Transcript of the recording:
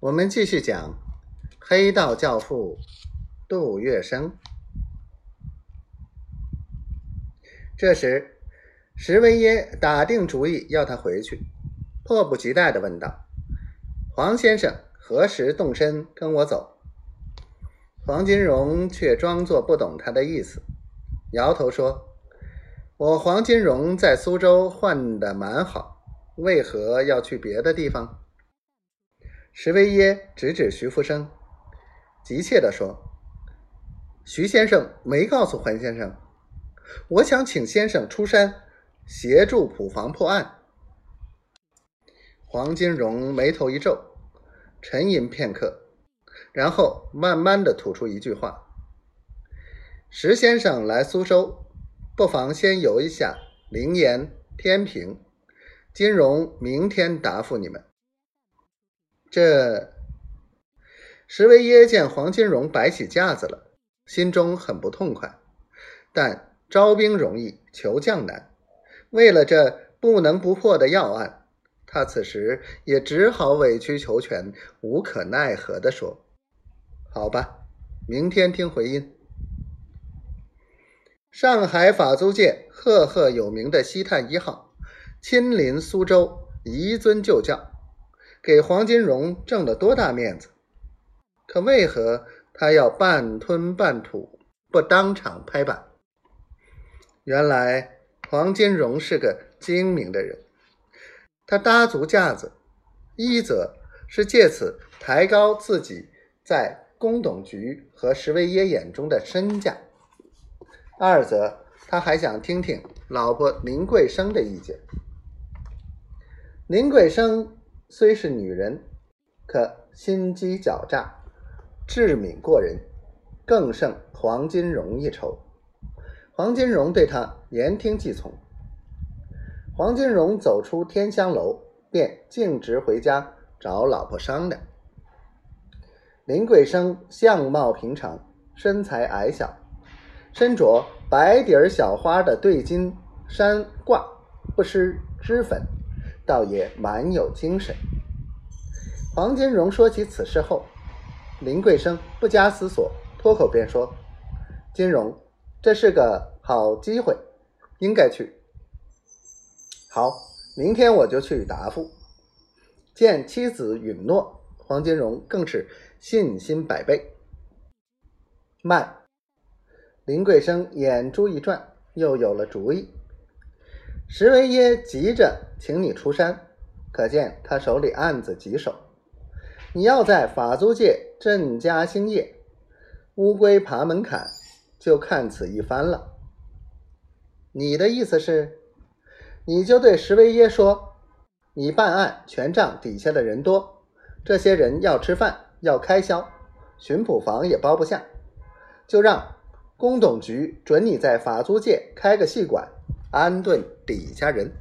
我们继续讲黑道教父杜月笙。这时，石维耶打定主意要他回去，迫不及待的问道：“黄先生何时动身跟我走？”黄金荣却装作不懂他的意思，摇头说：“我黄金荣在苏州混的蛮好，为何要去别的地方？”石维耶指指徐福生，急切地说：“徐先生没告诉黄先生，我想请先生出山协助普房破案。”黄金荣眉头一皱，沉吟片刻，然后慢慢的吐出一句话：“石先生来苏州，不妨先游一下灵岩、天平。金荣明天答复你们。”这石维耶见黄金荣摆起架子了，心中很不痛快。但招兵容易，求将难。为了这不能不破的要案，他此时也只好委曲求全，无可奈何地说：“好吧，明天听回音。”上海法租界赫赫有名的西探一号，亲临苏州，移尊就教。给黄金荣挣了多大面子？可为何他要半吞半吐，不当场拍板？原来黄金荣是个精明的人，他搭足架子，一则是借此抬高自己在宫董局和石维耶眼中的身价；二则他还想听听老婆林桂生的意见。林桂生。虽是女人，可心机狡诈，智敏过人，更胜黄金荣一筹。黄金荣对他言听计从。黄金荣走出天香楼，便径直回家找老婆商量。林桂生相貌平常，身材矮小，身着白底儿小花的对襟衫褂，不施脂粉。倒也蛮有精神。黄金荣说起此事后，林桂生不加思索，脱口便说：“金荣，这是个好机会，应该去。”好，明天我就去答复。见妻子允诺，黄金荣更是信心百倍。慢，林桂生眼珠一转，又有了主意。石维耶急着请你出山，可见他手里案子棘手。你要在法租界振家兴业，乌龟爬门槛，就看此一番了。你的意思是，你就对石维耶说，你办案权杖底下的人多，这些人要吃饭要开销，巡捕房也包不下，就让工董局准你在法租界开个戏馆。安顿底下人。